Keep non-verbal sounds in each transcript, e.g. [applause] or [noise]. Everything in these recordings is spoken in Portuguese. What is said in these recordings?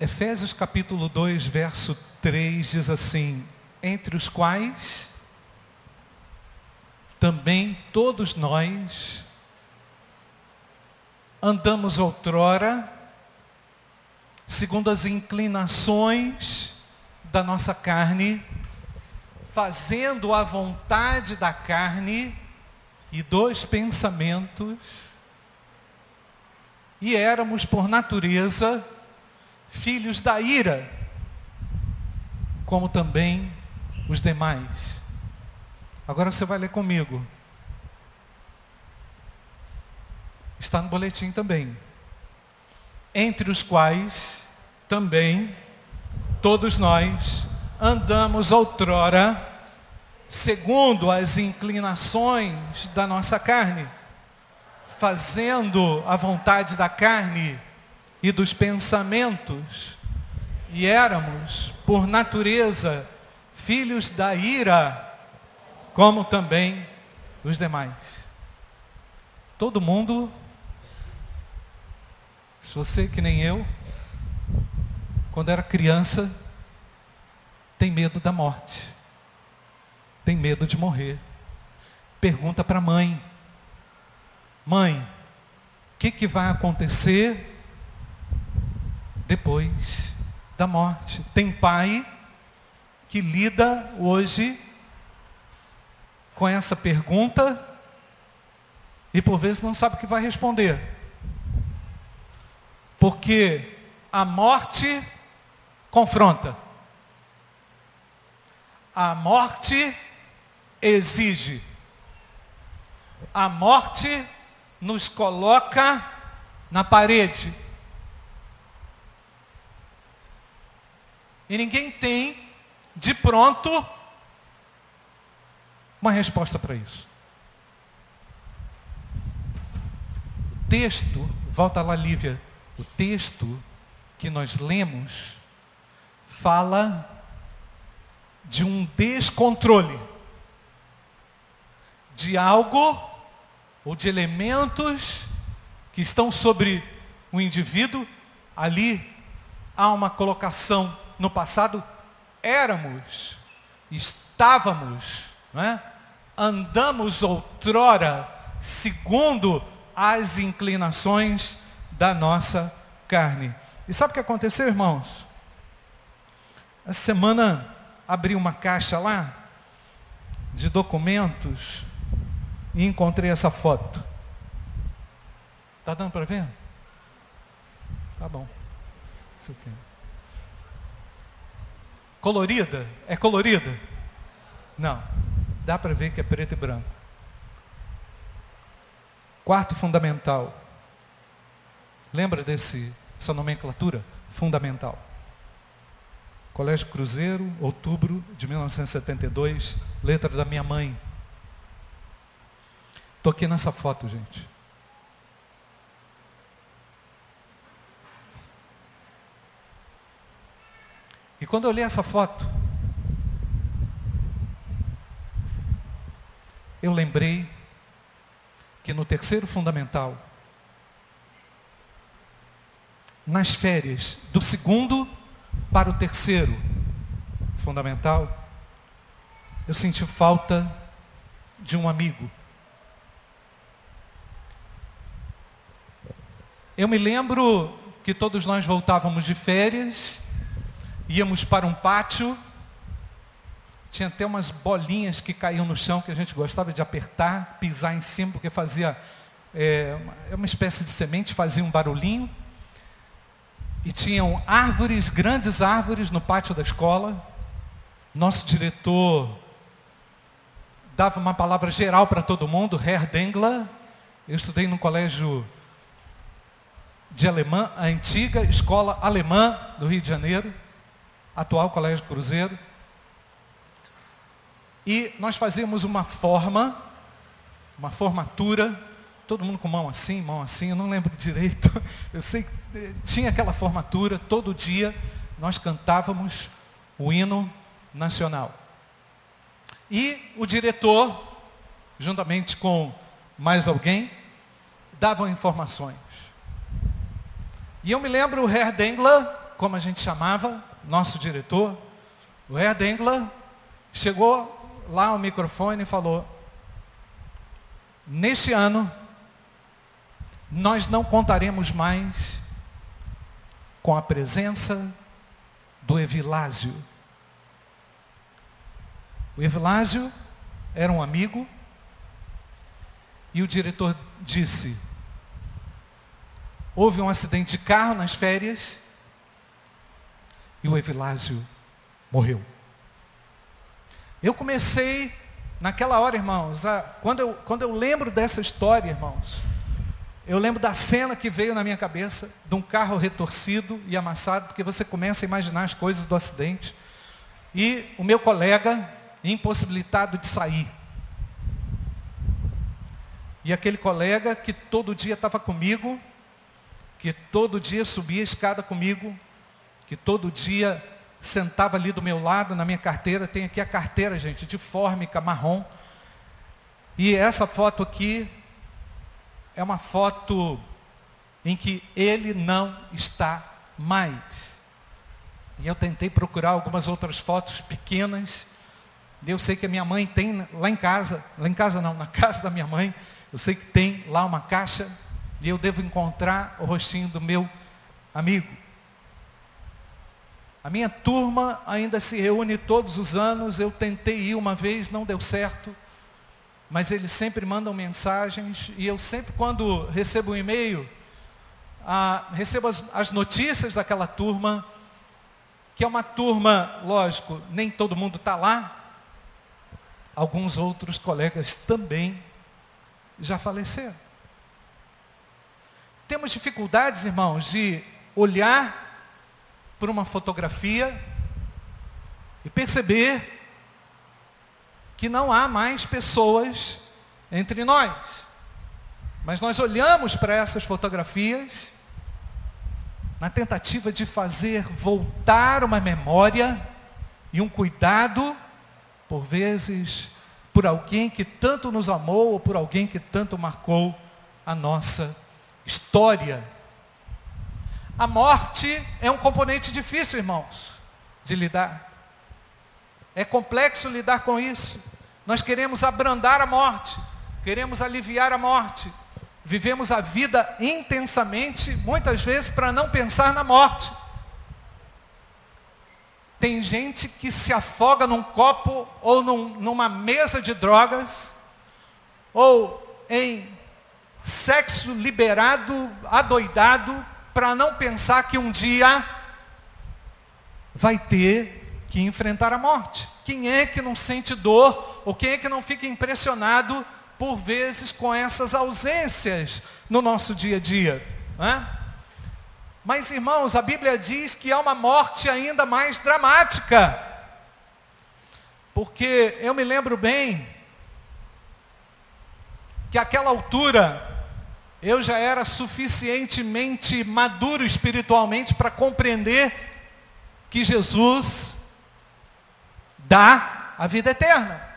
Efésios capítulo 2, verso 3 diz assim: Entre os quais também todos nós andamos outrora, segundo as inclinações da nossa carne, fazendo a vontade da carne e dos pensamentos, e éramos por natureza filhos da ira, como também os demais. Agora você vai ler comigo. Está no boletim também. Entre os quais também todos nós andamos outrora segundo as inclinações da nossa carne, fazendo a vontade da carne e dos pensamentos, e éramos, por natureza, filhos da ira, como também os demais. Todo mundo, se você que nem eu, quando era criança, tem medo da morte, tem medo de morrer. Pergunta para a mãe: Mãe, o que, que vai acontecer depois da morte. Tem pai que lida hoje com essa pergunta e por vezes não sabe o que vai responder. Porque a morte confronta. A morte exige. A morte nos coloca na parede. E ninguém tem, de pronto, uma resposta para isso. O texto, volta lá, Lívia, o texto que nós lemos fala de um descontrole, de algo ou de elementos que estão sobre o indivíduo, ali há uma colocação no passado éramos, estávamos, é? andamos outrora segundo as inclinações da nossa carne. E sabe o que aconteceu, irmãos? Essa semana abri uma caixa lá de documentos e encontrei essa foto. Tá dando para ver? Tá bom. Isso aqui. Colorida? É colorida? Não. Dá para ver que é preto e branco. Quarto fundamental. Lembra desse, dessa nomenclatura? Fundamental. Colégio Cruzeiro, outubro de 1972, letra da minha mãe. Estou aqui nessa foto, gente. E quando eu olhei essa foto, eu lembrei que no terceiro fundamental, nas férias, do segundo para o terceiro fundamental, eu senti falta de um amigo. Eu me lembro que todos nós voltávamos de férias íamos para um pátio, tinha até umas bolinhas que caíam no chão que a gente gostava de apertar, pisar em cima, porque fazia é, é uma espécie de semente, fazia um barulhinho. E tinham árvores, grandes árvores no pátio da escola. Nosso diretor dava uma palavra geral para todo mundo, Herr Dengler. Eu estudei no colégio de alemã, a antiga escola alemã do Rio de Janeiro atual Colégio Cruzeiro. E nós fazíamos uma forma, uma formatura, todo mundo com mão assim, mão assim, eu não lembro direito. [laughs] Eu sei que eh, tinha aquela formatura, todo dia nós cantávamos o hino nacional. E o diretor, juntamente com mais alguém, davam informações. E eu me lembro o Herr Dengler como a gente chamava, nosso diretor, o Ed Engler, chegou lá ao microfone e falou: Neste ano, nós não contaremos mais com a presença do Evilásio. O Evilásio era um amigo e o diretor disse: houve um acidente de carro nas férias o Evilásio morreu. Eu comecei, naquela hora, irmãos, a, quando, eu, quando eu lembro dessa história, irmãos, eu lembro da cena que veio na minha cabeça, de um carro retorcido e amassado, porque você começa a imaginar as coisas do acidente. E o meu colega impossibilitado de sair. E aquele colega que todo dia estava comigo, que todo dia subia a escada comigo, que todo dia sentava ali do meu lado, na minha carteira, tem aqui a carteira, gente, de fórmica marrom. E essa foto aqui é uma foto em que ele não está mais. E eu tentei procurar algumas outras fotos pequenas. Eu sei que a minha mãe tem lá em casa, lá em casa não, na casa da minha mãe, eu sei que tem lá uma caixa e eu devo encontrar o rostinho do meu amigo. A minha turma ainda se reúne todos os anos. Eu tentei ir uma vez, não deu certo. Mas eles sempre mandam mensagens. E eu sempre, quando recebo um e-mail, ah, recebo as, as notícias daquela turma. Que é uma turma, lógico, nem todo mundo está lá. Alguns outros colegas também já faleceram. Temos dificuldades, irmãos, de olhar por uma fotografia e perceber que não há mais pessoas entre nós. Mas nós olhamos para essas fotografias na tentativa de fazer voltar uma memória e um cuidado, por vezes, por alguém que tanto nos amou ou por alguém que tanto marcou a nossa história. A morte é um componente difícil, irmãos, de lidar. É complexo lidar com isso. Nós queremos abrandar a morte, queremos aliviar a morte. Vivemos a vida intensamente, muitas vezes para não pensar na morte. Tem gente que se afoga num copo ou num, numa mesa de drogas, ou em sexo liberado, adoidado, para não pensar que um dia vai ter que enfrentar a morte. Quem é que não sente dor, ou quem é que não fica impressionado por vezes com essas ausências no nosso dia a dia? Né? Mas irmãos, a Bíblia diz que há uma morte ainda mais dramática. Porque eu me lembro bem que aquela altura eu já era suficientemente maduro espiritualmente para compreender que Jesus dá a vida eterna.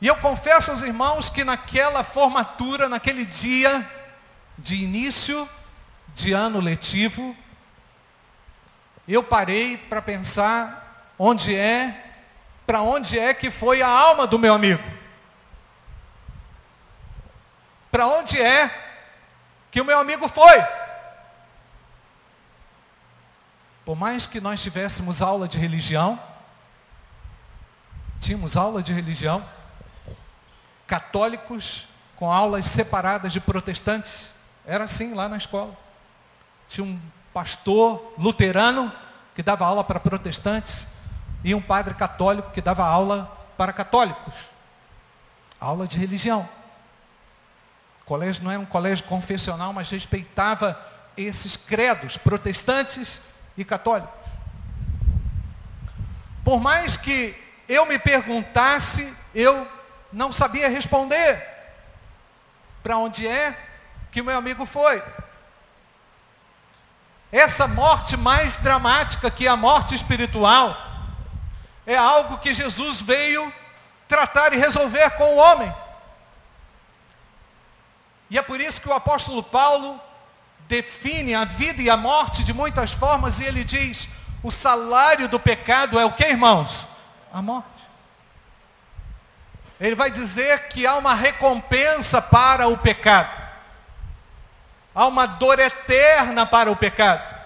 E eu confesso aos irmãos que naquela formatura, naquele dia de início de ano letivo, eu parei para pensar onde é, para onde é que foi a alma do meu amigo. Para onde é que o meu amigo foi? Por mais que nós tivéssemos aula de religião, tínhamos aula de religião, católicos com aulas separadas de protestantes, era assim lá na escola. Tinha um pastor luterano que dava aula para protestantes e um padre católico que dava aula para católicos. Aula de religião. O colégio não era um colégio confessional, mas respeitava esses credos, protestantes e católicos. Por mais que eu me perguntasse, eu não sabia responder para onde é que o meu amigo foi. Essa morte mais dramática que a morte espiritual é algo que Jesus veio tratar e resolver com o homem. E é por isso que o apóstolo Paulo define a vida e a morte de muitas formas e ele diz: o salário do pecado é o que, irmãos? A morte. Ele vai dizer que há uma recompensa para o pecado. Há uma dor eterna para o pecado.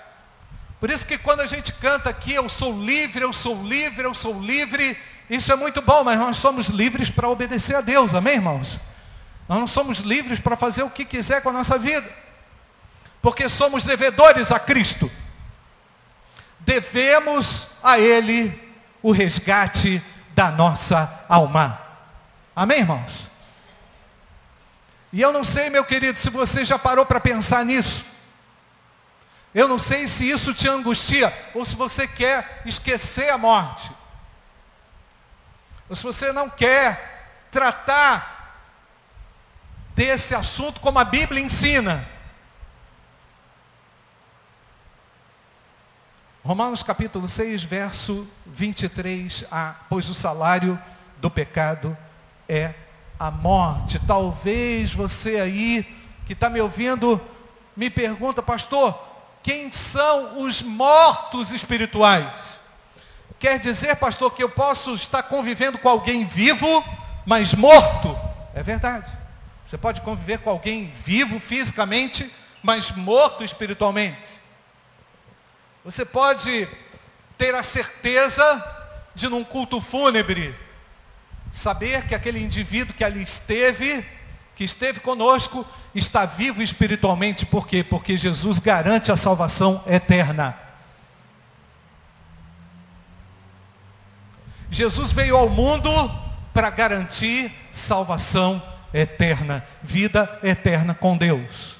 Por isso que quando a gente canta aqui, eu sou livre, eu sou livre, eu sou livre, isso é muito bom, mas nós somos livres para obedecer a Deus, amém, irmãos? Nós não somos livres para fazer o que quiser com a nossa vida, porque somos devedores a Cristo. Devemos a Ele o resgate da nossa alma. Amém, irmãos? E eu não sei, meu querido, se você já parou para pensar nisso. Eu não sei se isso te angustia ou se você quer esquecer a morte. Ou se você não quer tratar desse assunto como a Bíblia ensina. Romanos capítulo 6, verso 23 a, pois o salário do pecado é a morte. Talvez você aí que está me ouvindo me pergunta, pastor, quem são os mortos espirituais? Quer dizer, pastor, que eu posso estar convivendo com alguém vivo, mas morto? É verdade. Você pode conviver com alguém vivo fisicamente, mas morto espiritualmente. Você pode ter a certeza de num culto fúnebre saber que aquele indivíduo que ali esteve, que esteve conosco, está vivo espiritualmente. Por quê? Porque Jesus garante a salvação eterna. Jesus veio ao mundo para garantir salvação eterna, vida eterna com Deus.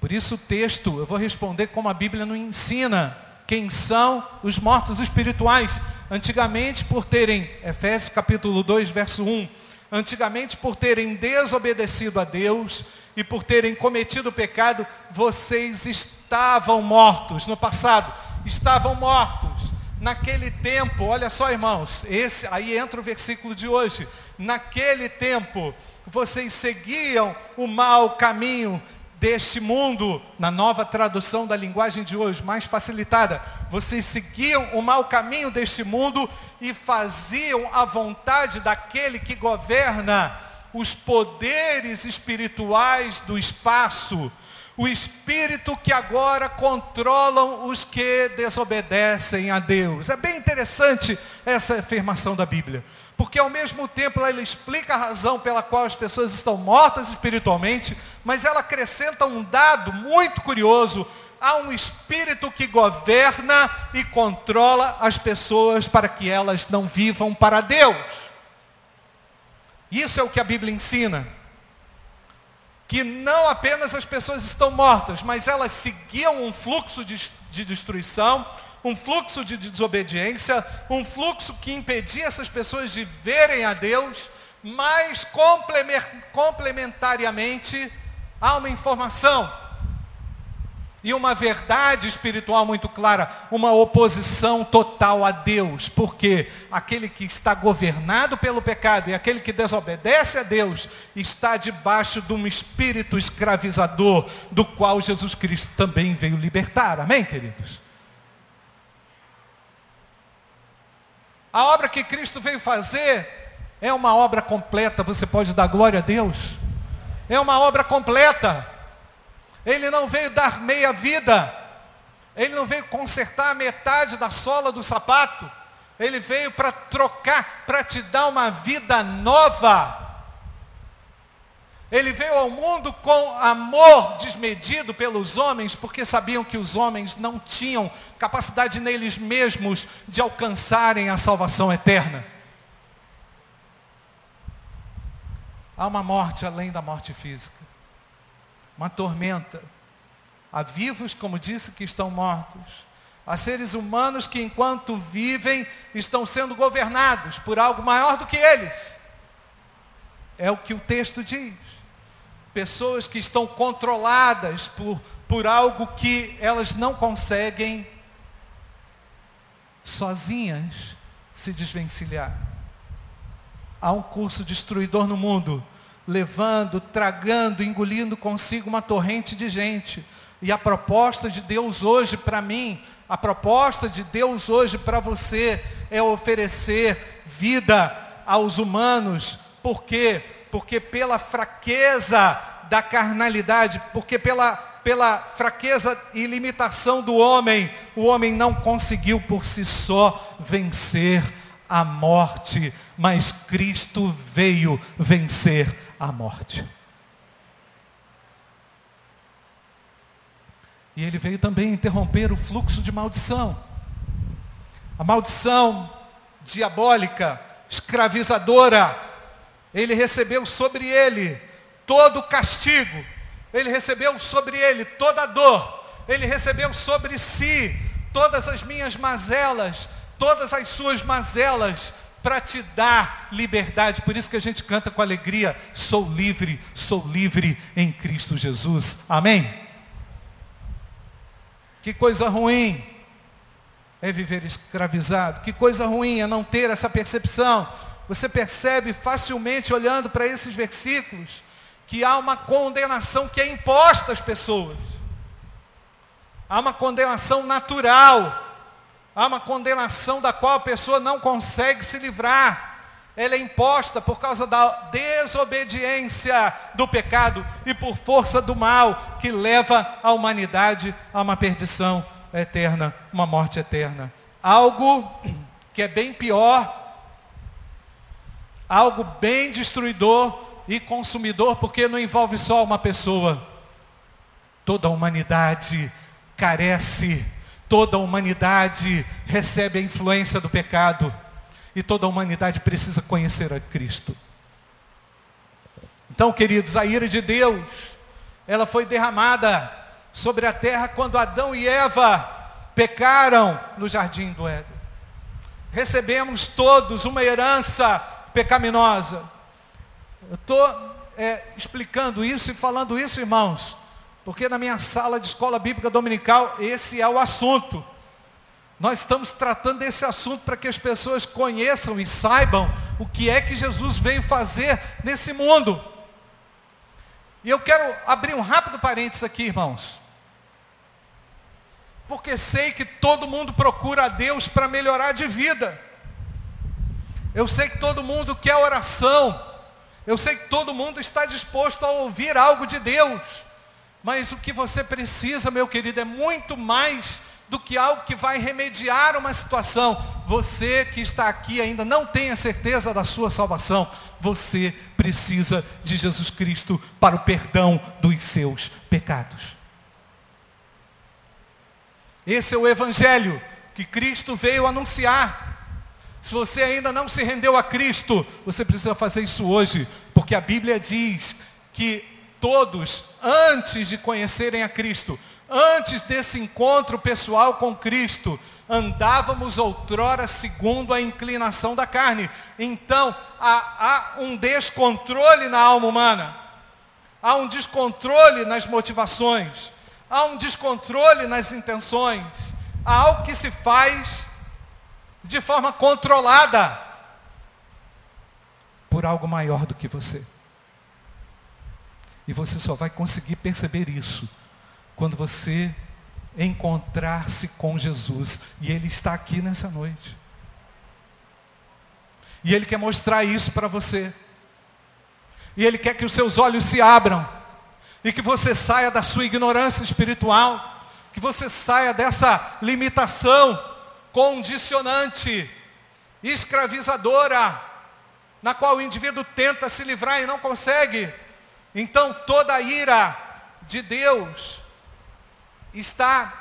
Por isso o texto, eu vou responder como a Bíblia nos ensina. Quem são os mortos espirituais? Antigamente, por terem, Efésios capítulo 2, verso 1, antigamente por terem desobedecido a Deus e por terem cometido pecado, vocês estavam mortos no passado, estavam mortos. Naquele tempo, olha só irmãos, esse aí entra o versículo de hoje. Naquele tempo, vocês seguiam o mau caminho, deste mundo, na nova tradução da linguagem de hoje, mais facilitada. Vocês seguiam o mau caminho deste mundo e faziam a vontade daquele que governa os poderes espirituais do espaço, o espírito que agora controlam os que desobedecem a Deus. É bem interessante essa afirmação da Bíblia. Porque ao mesmo tempo ela explica a razão pela qual as pessoas estão mortas espiritualmente, mas ela acrescenta um dado muito curioso. Há um espírito que governa e controla as pessoas para que elas não vivam para Deus. Isso é o que a Bíblia ensina. Que não apenas as pessoas estão mortas, mas elas seguiam um fluxo de, de destruição, um fluxo de desobediência, um fluxo que impedia essas pessoas de verem a Deus, mas complementariamente há uma informação e uma verdade espiritual muito clara, uma oposição total a Deus, porque aquele que está governado pelo pecado e aquele que desobedece a Deus está debaixo de um espírito escravizador, do qual Jesus Cristo também veio libertar. Amém, queridos? A obra que Cristo veio fazer é uma obra completa, você pode dar glória a Deus. É uma obra completa. Ele não veio dar meia vida. Ele não veio consertar metade da sola do sapato. Ele veio para trocar, para te dar uma vida nova. Ele veio ao mundo com amor desmedido pelos homens, porque sabiam que os homens não tinham capacidade neles mesmos de alcançarem a salvação eterna. Há uma morte além da morte física, uma tormenta. Há vivos, como disse, que estão mortos. Há seres humanos que, enquanto vivem, estão sendo governados por algo maior do que eles. É o que o texto diz pessoas que estão controladas por, por algo que elas não conseguem sozinhas se desvencilhar. Há um curso destruidor no mundo, levando, tragando, engolindo consigo uma torrente de gente. E a proposta de Deus hoje para mim, a proposta de Deus hoje para você é oferecer vida aos humanos. Por quê? Porque pela fraqueza da carnalidade, porque pela, pela fraqueza e limitação do homem, o homem não conseguiu por si só vencer a morte, mas Cristo veio vencer a morte. E ele veio também interromper o fluxo de maldição. A maldição diabólica, escravizadora, ele recebeu sobre ele todo o castigo, ele recebeu sobre ele toda a dor, ele recebeu sobre si todas as minhas mazelas, todas as suas mazelas, para te dar liberdade. Por isso que a gente canta com alegria: sou livre, sou livre em Cristo Jesus. Amém? Que coisa ruim é viver escravizado. Que coisa ruim é não ter essa percepção. Você percebe facilmente olhando para esses versículos que há uma condenação que é imposta às pessoas. Há uma condenação natural Há uma condenação da qual a pessoa não consegue se livrar. Ela é imposta por causa da desobediência do pecado e por força do mal que leva a humanidade a uma perdição eterna, uma morte eterna. Algo que é bem pior, algo bem destruidor e consumidor, porque não envolve só uma pessoa. Toda a humanidade carece Toda a humanidade recebe a influência do pecado. E toda a humanidade precisa conhecer a Cristo. Então, queridos, a ira de Deus, ela foi derramada sobre a terra quando Adão e Eva pecaram no jardim do Éden. Recebemos todos uma herança pecaminosa. Eu estou é, explicando isso e falando isso, irmãos, porque na minha sala de escola bíblica dominical, esse é o assunto. Nós estamos tratando desse assunto para que as pessoas conheçam e saibam o que é que Jesus veio fazer nesse mundo. E eu quero abrir um rápido parênteses aqui, irmãos. Porque sei que todo mundo procura a Deus para melhorar de vida. Eu sei que todo mundo quer oração. Eu sei que todo mundo está disposto a ouvir algo de Deus. Mas o que você precisa, meu querido, é muito mais do que algo que vai remediar uma situação. Você que está aqui ainda não tem a certeza da sua salvação. Você precisa de Jesus Cristo para o perdão dos seus pecados. Esse é o evangelho que Cristo veio anunciar. Se você ainda não se rendeu a Cristo, você precisa fazer isso hoje, porque a Bíblia diz que todos, antes de conhecerem a Cristo, antes desse encontro pessoal com Cristo, andávamos outrora segundo a inclinação da carne. Então, há, há, um descontrole na alma humana, há um descontrole nas motivações, há um descontrole nas intenções, há algo que se faz de forma controlada por algo maior do que você. E você só vai conseguir perceber isso quando você encontrar-se com Jesus. E Ele está aqui nessa noite. E Ele quer mostrar isso para você. E Ele quer que os seus olhos se abram. E que você saia da sua ignorância espiritual. Que você saia dessa limitação condicionante, escravizadora, na qual o indivíduo tenta se livrar e não consegue. Então toda a ira de Deus está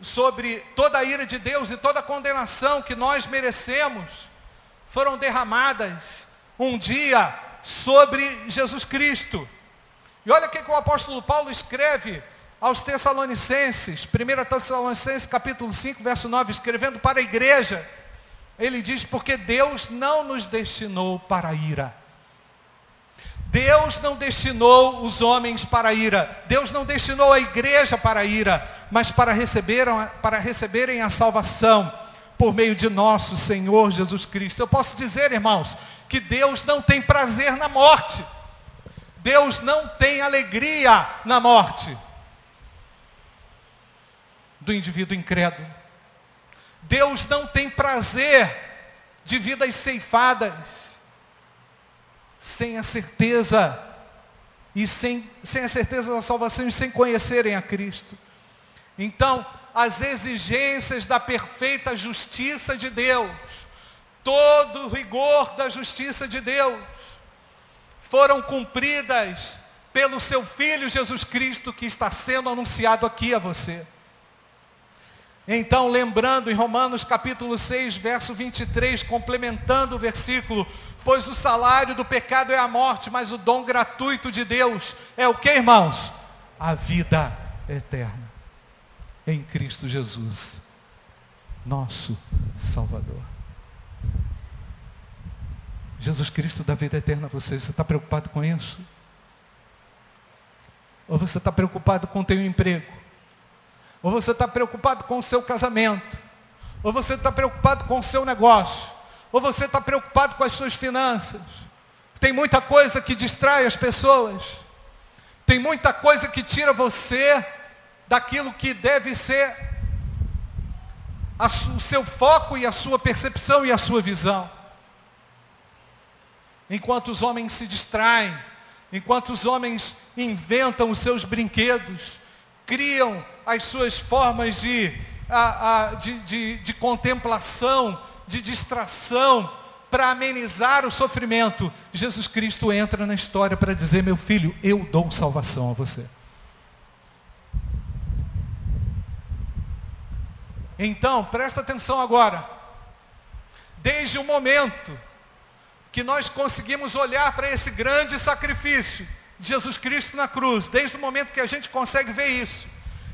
sobre toda a ira de Deus e toda a condenação que nós merecemos foram derramadas um dia sobre Jesus Cristo. E olha o que, que o apóstolo Paulo escreve aos Tessalonicenses, 1 Tessalonicenses capítulo 5, verso 9, escrevendo para a igreja, ele diz, porque Deus não nos destinou para a ira, Deus não destinou os homens para a ira. Deus não destinou a igreja para a ira, mas para, receber, para receberem a salvação por meio de nosso Senhor Jesus Cristo. Eu posso dizer, irmãos, que Deus não tem prazer na morte. Deus não tem alegria na morte do indivíduo incrédulo. Deus não tem prazer de vidas ceifadas, sem a certeza e sem, sem a certeza da salvação e sem conhecerem a Cristo. Então, as exigências da perfeita justiça de Deus, todo o rigor da justiça de Deus, foram cumpridas pelo seu Filho Jesus Cristo que está sendo anunciado aqui a você. Então, lembrando em Romanos capítulo 6, verso 23, complementando o versículo, pois o salário do pecado é a morte, mas o dom gratuito de Deus é o que, irmãos? A vida eterna em Cristo Jesus, nosso Salvador. Jesus Cristo dá vida eterna a você. Você está preocupado com isso? Ou você está preocupado com o teu emprego? Ou você está preocupado com o seu casamento? Ou você está preocupado com o seu negócio? Ou você está preocupado com as suas finanças? Tem muita coisa que distrai as pessoas. Tem muita coisa que tira você daquilo que deve ser o seu foco e a sua percepção e a sua visão. Enquanto os homens se distraem, enquanto os homens inventam os seus brinquedos, criam as suas formas de, de, de, de contemplação, de distração, para amenizar o sofrimento, Jesus Cristo entra na história para dizer: meu filho, eu dou salvação a você. Então, presta atenção agora. Desde o momento que nós conseguimos olhar para esse grande sacrifício de Jesus Cristo na cruz, desde o momento que a gente consegue ver isso,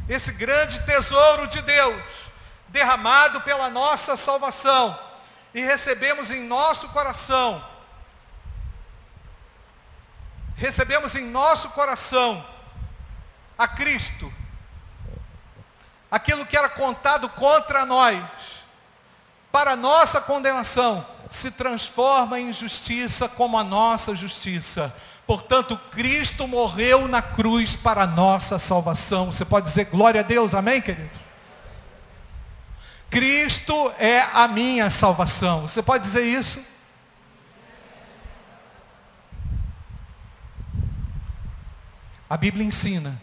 esse grande tesouro de Deus, derramado pela nossa salvação, e recebemos em nosso coração, recebemos em nosso coração a Cristo, aquilo que era contado contra nós, para nossa condenação, se transforma em justiça como a nossa justiça. Portanto, Cristo morreu na cruz para a nossa salvação. Você pode dizer glória a Deus, amém, querido? Cristo é a minha salvação. Você pode dizer isso? A Bíblia ensina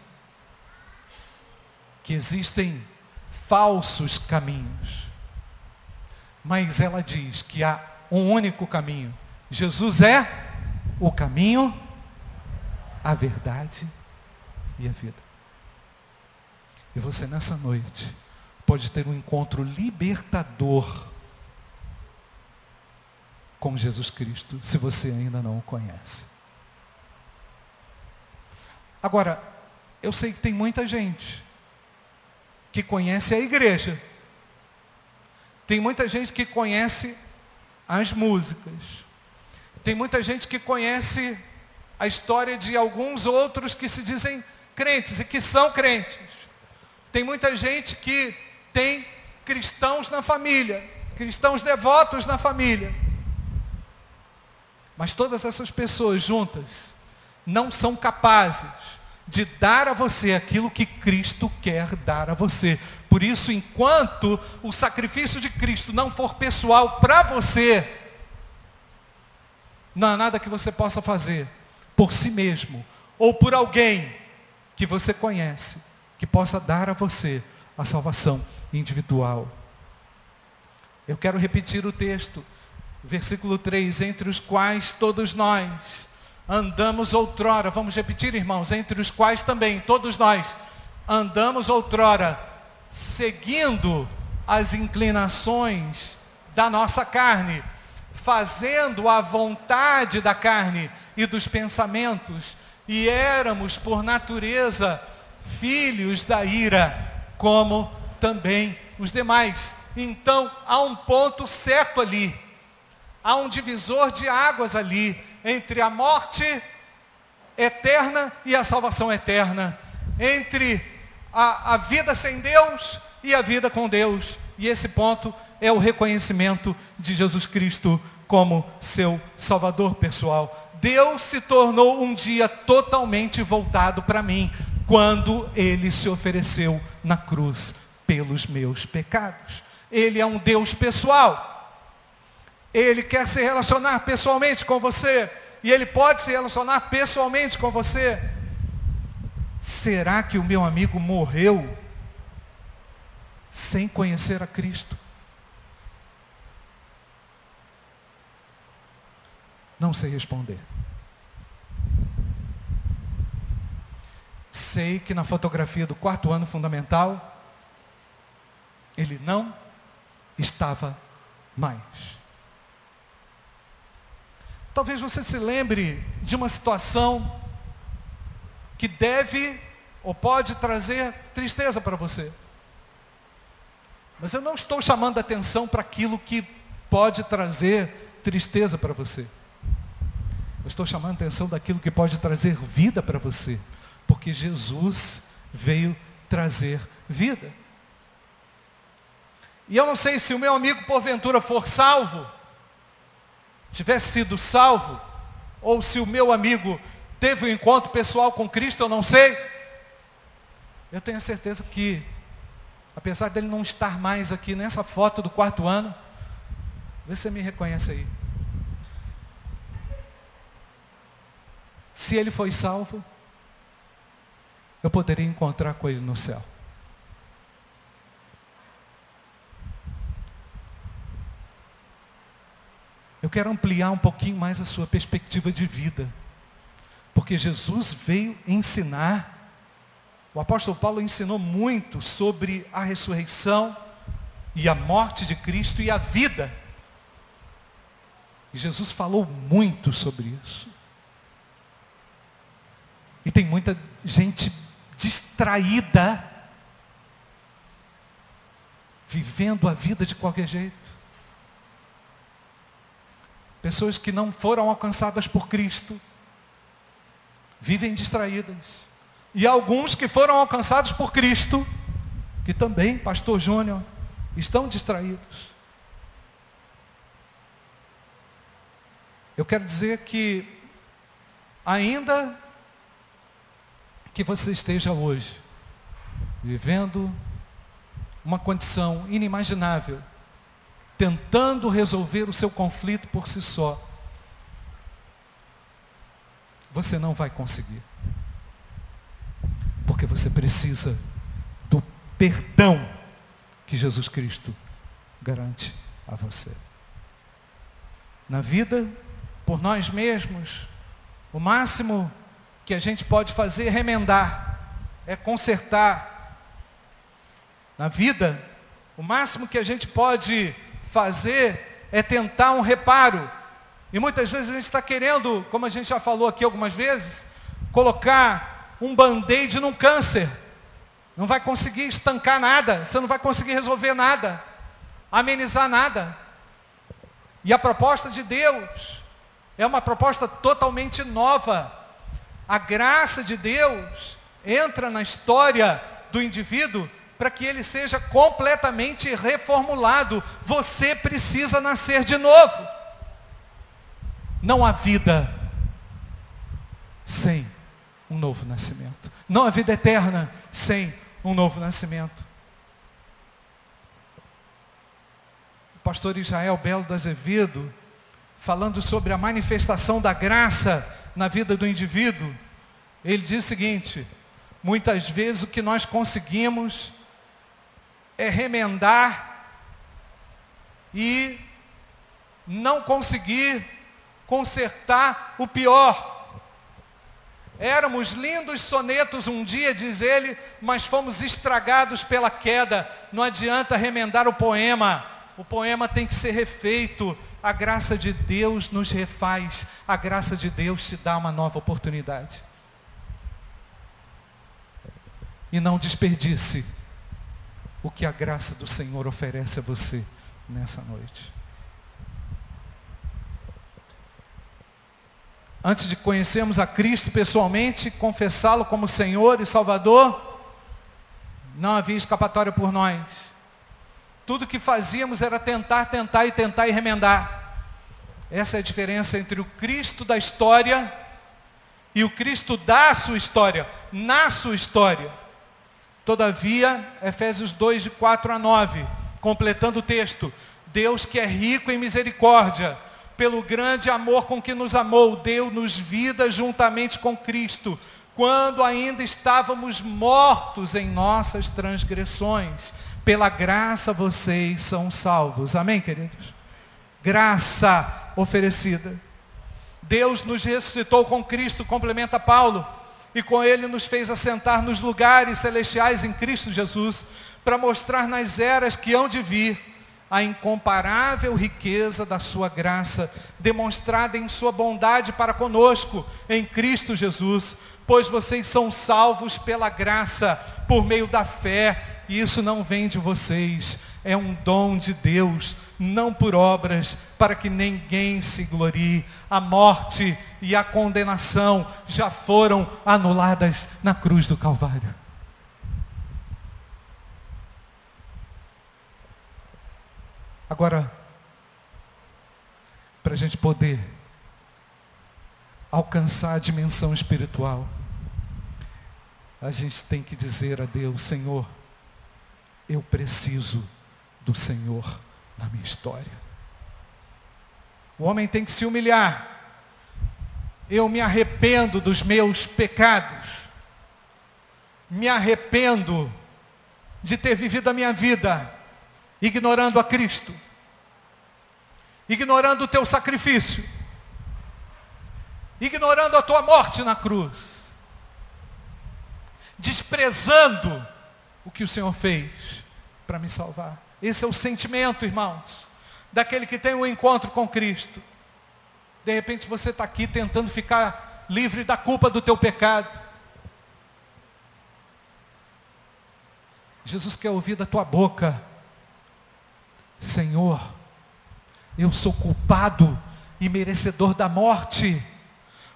que existem falsos caminhos, mas ela diz que há um único caminho. Jesus é o caminho, a verdade e a vida. E você nessa noite pode ter um encontro libertador com Jesus Cristo, se você ainda não o conhece. Agora, eu sei que tem muita gente que conhece a igreja. Tem muita gente que conhece as músicas. Tem muita gente que conhece a história de alguns outros que se dizem crentes e que são crentes. Tem muita gente que tem cristãos na família, cristãos devotos na família. Mas todas essas pessoas juntas não são capazes de dar a você aquilo que Cristo quer dar a você. Por isso, enquanto o sacrifício de Cristo não for pessoal para você, não há nada que você possa fazer por si mesmo ou por alguém que você conhece que possa dar a você a salvação individual. Eu quero repetir o texto, versículo 3, entre os quais todos nós andamos outrora, vamos repetir, irmãos, entre os quais também todos nós andamos outrora, seguindo as inclinações da nossa carne, fazendo a vontade da carne e dos pensamentos, e éramos por natureza filhos da ira, como também os demais. Então há um ponto certo ali, há um divisor de águas ali entre a morte eterna e a salvação eterna, entre a, a vida sem Deus e a vida com Deus. E esse ponto é o reconhecimento de Jesus Cristo como seu Salvador pessoal. Deus se tornou um dia totalmente voltado para mim, quando ele se ofereceu na cruz pelos meus pecados. Ele é um Deus pessoal. Ele quer se relacionar pessoalmente com você. E ele pode se relacionar pessoalmente com você. Será que o meu amigo morreu sem conhecer a Cristo? Não sei responder. Sei que na fotografia do quarto ano fundamental, ele não estava mais. Talvez você se lembre de uma situação que deve ou pode trazer tristeza para você. Mas eu não estou chamando atenção para aquilo que pode trazer tristeza para você. Eu estou chamando atenção daquilo que pode trazer vida para você. Porque Jesus veio trazer vida. E eu não sei se o meu amigo porventura for salvo, tivesse sido salvo, ou se o meu amigo teve um encontro pessoal com Cristo, eu não sei. Eu tenho certeza que, apesar dele não estar mais aqui nessa foto do quarto ano, vê se você me reconhece aí. Se ele foi salvo, eu poderia encontrar com ele no céu. Quero ampliar um pouquinho mais a sua perspectiva de vida. Porque Jesus veio ensinar, o apóstolo Paulo ensinou muito sobre a ressurreição e a morte de Cristo e a vida. E Jesus falou muito sobre isso. E tem muita gente distraída, vivendo a vida de qualquer jeito. Pessoas que não foram alcançadas por Cristo, vivem distraídas. E alguns que foram alcançados por Cristo, que também, pastor Júnior, estão distraídos. Eu quero dizer que, ainda que você esteja hoje vivendo uma condição inimaginável, tentando resolver o seu conflito por si só, você não vai conseguir. Porque você precisa do perdão que Jesus Cristo garante a você. Na vida, por nós mesmos, o máximo que a gente pode fazer é remendar, é consertar. Na vida, o máximo que a gente pode fazer é tentar um reparo, e muitas vezes a gente está querendo, como a gente já falou aqui algumas vezes, colocar um band-aid num câncer. Não vai conseguir estancar nada, você não vai conseguir resolver nada, amenizar nada. E a proposta de Deus é uma proposta totalmente nova. A graça de Deus entra na história do indivíduo para que ele seja completamente reformulado. Você precisa nascer de novo. Não há vida sem um novo nascimento. Não há vida eterna sem um novo nascimento. O pastor Israel Belo do Azevedo, falando sobre a manifestação da graça na vida do indivíduo, ele diz o seguinte: muitas vezes o que nós conseguimos é remendar e não conseguir consertar o pior. Éramos lindos sonetos um dia, diz ele, mas fomos estragados pela queda. Não adianta remendar o poema. O poema tem que ser refeito. A graça de Deus nos refaz. A graça de Deus te dá uma nova oportunidade. E não desperdice o que a graça do Senhor oferece a você nessa noite. antes de conhecermos a Cristo pessoalmente, confessá-lo como Senhor e Salvador, não havia escapatória por nós. Tudo que fazíamos era tentar, tentar e tentar e remendar. Essa é a diferença entre o Cristo da história e o Cristo da sua história, na sua história. Todavia, Efésios 2, de 4 a 9, completando o texto, Deus que é rico em misericórdia, pelo grande amor com que nos amou, deu-nos vida juntamente com Cristo, quando ainda estávamos mortos em nossas transgressões. Pela graça vocês são salvos. Amém, queridos? Graça oferecida. Deus nos ressuscitou com Cristo, complementa Paulo, e com ele nos fez assentar nos lugares celestiais em Cristo Jesus, para mostrar nas eras que hão de vir a incomparável riqueza da sua graça, demonstrada em sua bondade para conosco em Cristo Jesus, pois vocês são salvos pela graça, por meio da fé, e isso não vem de vocês, é um dom de Deus, não por obras, para que ninguém se glorie. A morte e a condenação já foram anuladas na cruz do Calvário. Agora, para a gente poder alcançar a dimensão espiritual, a gente tem que dizer a Deus, Senhor, eu preciso do Senhor na minha história. O homem tem que se humilhar. Eu me arrependo dos meus pecados. Me arrependo de ter vivido a minha vida ignorando a Cristo, ignorando o teu sacrifício, ignorando a tua morte na cruz, desprezando o que o Senhor fez para me salvar. Esse é o sentimento, irmãos, daquele que tem um encontro com Cristo. De repente você está aqui tentando ficar livre da culpa do teu pecado. Jesus quer ouvir da tua boca Senhor, eu sou culpado e merecedor da morte,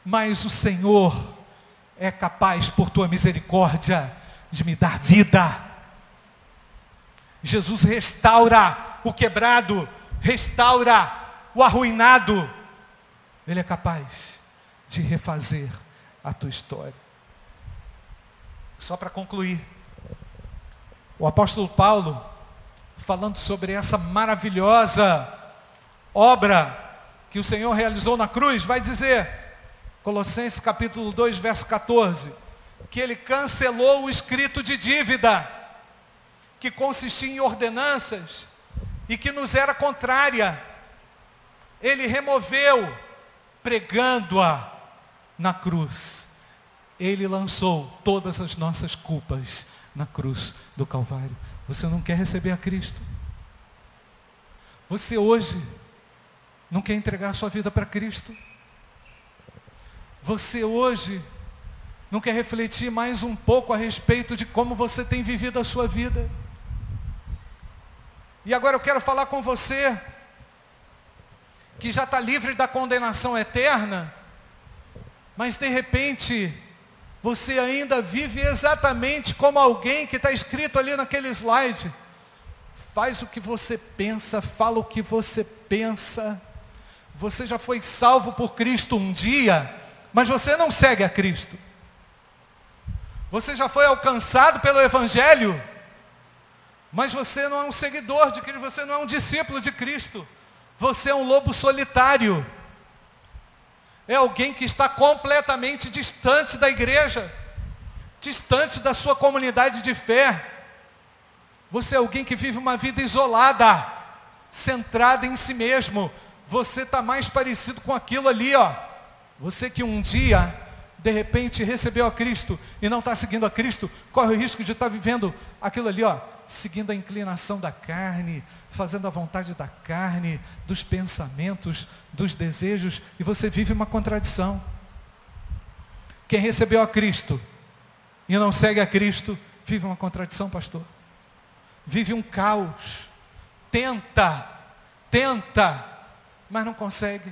mas o Senhor é capaz, por tua misericórdia, de me dar vida. Jesus restaura o quebrado, restaura o arruinado. Ele é capaz de refazer a tua história. Só para concluir, o apóstolo Paulo, falando sobre essa maravilhosa obra que o Senhor realizou na cruz, vai dizer, Colossenses capítulo 2, verso 14, que ele cancelou o escrito de dívida, que consistia em ordenanças e que nos era contrária. Ele removeu, pregando-a na cruz. Ele lançou todas as nossas culpas na cruz do Calvário. Você não quer receber a Cristo. Você hoje não quer entregar sua vida para Cristo. Você hoje não quer refletir mais um pouco a respeito de como você tem vivido a sua vida. E agora eu quero falar com você que já está livre da condenação eterna, mas de repente você ainda vive exatamente como alguém que está escrito ali naquele slide. Faz o que você pensa, fala o que você pensa. Você já foi salvo por Cristo um dia, mas você não segue a Cristo. Você já foi alcançado pelo Evangelho, mas você não é um seguidor de Cristo, você não é um discípulo de Cristo. Você é um lobo solitário é alguém que está completamente distante da igreja, distante da sua comunidade de fé. Você é alguém que vive uma vida isolada, centrada em si mesmo. Você está mais parecido com aquilo ali, ó. Você que um dia, de repente, recebeu a Cristo e não está seguindo a Cristo, corre o risco de estar tá vivendo aquilo ali, ó, seguindo a inclinação da carne, fazendo a vontade da carne, dos pensamentos, dos desejos, e você vive uma contradição. Quem recebeu a Cristo e não segue a Cristo, vive uma contradição, pastor. Vive um caos. Tenta, tenta, mas não consegue.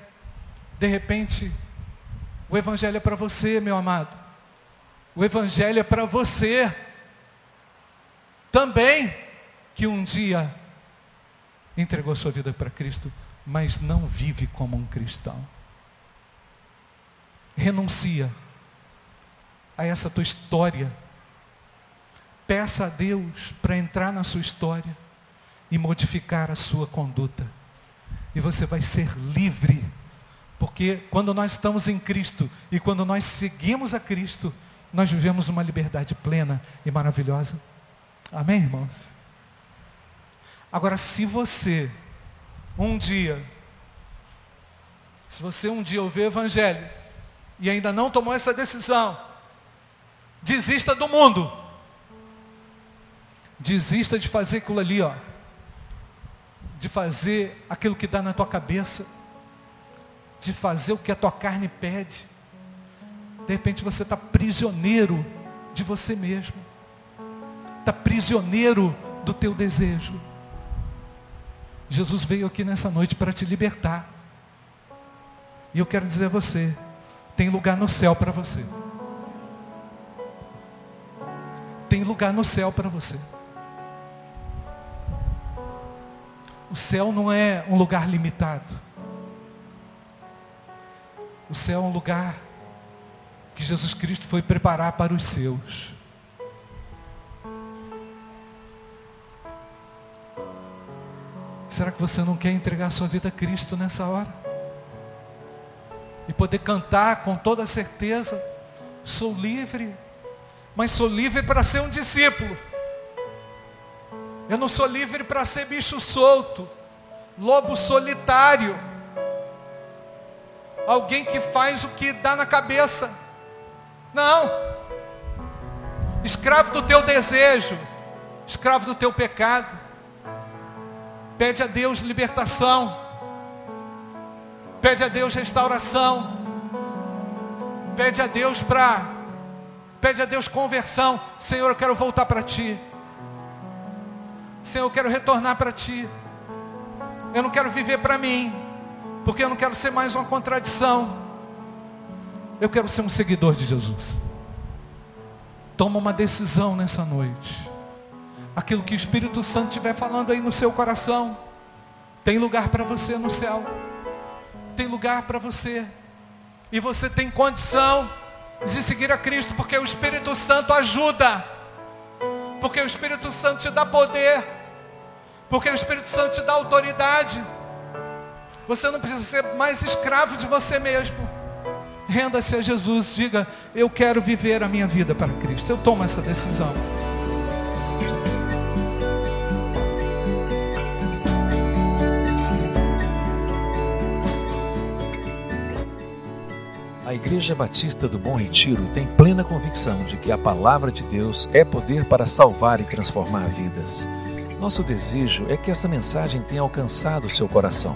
De repente, o Evangelho é para você, meu amado. O Evangelho é para você também, que um dia entregou sua vida para Cristo mas não vive como um cristão. Renuncia a essa tua história. Peça a Deus para entrar na sua história e modificar a sua conduta. E você vai ser livre. Porque quando nós estamos em Cristo e quando nós seguimos a Cristo, nós vivemos uma liberdade plena e maravilhosa. Amém, irmãos? Agora, se você um dia, se você um dia ouvir o Evangelho e ainda não tomou essa decisão, desista do mundo. Desista de fazer aquilo ali, ó. De fazer aquilo que dá na tua cabeça. De fazer o que a tua carne pede. De repente você está prisioneiro de você mesmo. Está prisioneiro do teu desejo. Jesus veio aqui nessa noite para te libertar. E eu quero dizer a você, tem lugar no céu para você. Tem lugar no céu para você. O céu não é um lugar limitado. O céu é um lugar que Jesus Cristo foi preparar para os seus. Será que você não quer entregar sua vida a Cristo nessa hora? E poder cantar com toda certeza: sou livre, mas sou livre para ser um discípulo. Eu não sou livre para ser bicho solto, lobo solitário, alguém que faz o que dá na cabeça. Não. Escravo do teu desejo, escravo do teu pecado. Pede a Deus libertação. Pede a Deus restauração. Pede a Deus para. Pede a Deus conversão. Senhor, eu quero voltar para Ti. Senhor, eu quero retornar para Ti. Eu não quero viver para mim. Porque eu não quero ser mais uma contradição. Eu quero ser um seguidor de Jesus. Toma uma decisão nessa noite aquilo que o Espírito Santo estiver falando aí no seu coração. Tem lugar para você no céu. Tem lugar para você. E você tem condição de seguir a Cristo, porque o Espírito Santo ajuda. Porque o Espírito Santo te dá poder. Porque o Espírito Santo te dá autoridade. Você não precisa ser mais escravo de você mesmo. Renda-se a Jesus, diga: Eu quero viver a minha vida para Cristo. Eu tomo essa decisão. A Igreja Batista do Bom Retiro tem plena convicção de que a palavra de Deus é poder para salvar e transformar vidas. Nosso desejo é que essa mensagem tenha alcançado seu coração.